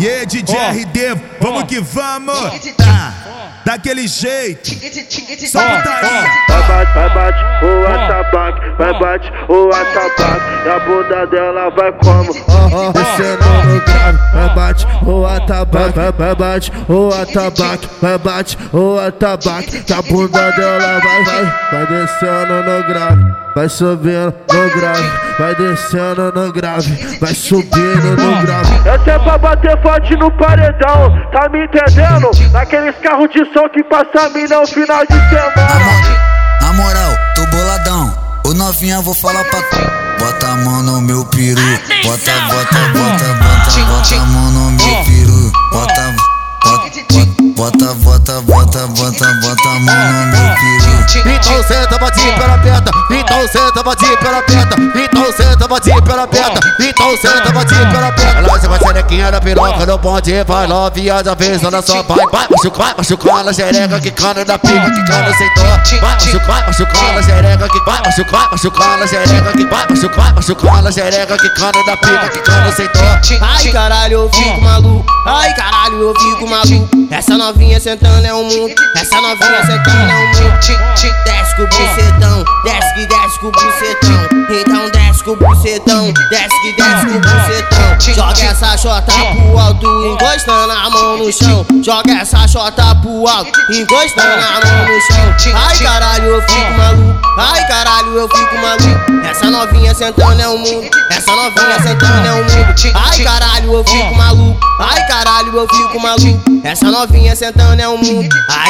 E aí, DJ RD, vamos que vamos! Tá, daquele jeito, solta aí! Vai bate, vai bate, o atabaque, vai bate, o atabaque, e a bunda dela vai como? Descendo no grave, vai bate, o atabaque, vai, vai bate, o atabaque, vai bate, o atabaque, que a bunda dela vai, vai, vai descendo no grave, vai subindo no grave, vai descendo no grave, vai subindo no grave. Essa é pra bater forte no paredão, tá me entendendo? Naqueles carros de som que passa a mina no final de semana. Na moral, tô boladão. Ô novinha, vou falar pra tu. Bota a mão no meu peru. Bota, bota, bota, bota, bota a mão no meu peru. Bota, bota, bota, bota, bota, bota, a mão no meu peru. Então senta, bate pela peta, então senta, bate pela peta, então senta, bate pela peta, então senta, bate pela peta. Ela se vai serequinha da piroca no ponte, vai lá, viaja, vez, olha só, vai, vai, machucar, vai machucar na xereca, que cana da pica, que cana sem dó. Vai machucar, vai machucar na xereca, que vai machucar, vai machucar na xereca, que vai machucar, vai machucar na xereca, que cana da pica, que cana sem dó. Ai caralho, eu fico maluco. Ai caralho, eu fico maluco. Essa novinha sentando é um mundo. Essa novinha sentando é um mundo. Desce com o bucetão, desce que desce com o bucetão. Então desce com o bucetão, desce que desce com o bucetão. Joga essa chota pro alto, encostando a mão no chão. Joga essa chota pro alto, encostando a mão no chão. Ai caralho, eu fico maluco. Ai caralho, eu fico maluco. Essa novinha sentando é um mundo. Essa novinha sentando é um mundo. Ai caralho, eu fico maluco. Ai caralho, eu fico maluco. Essa novinha sentando é um mundo. Ai.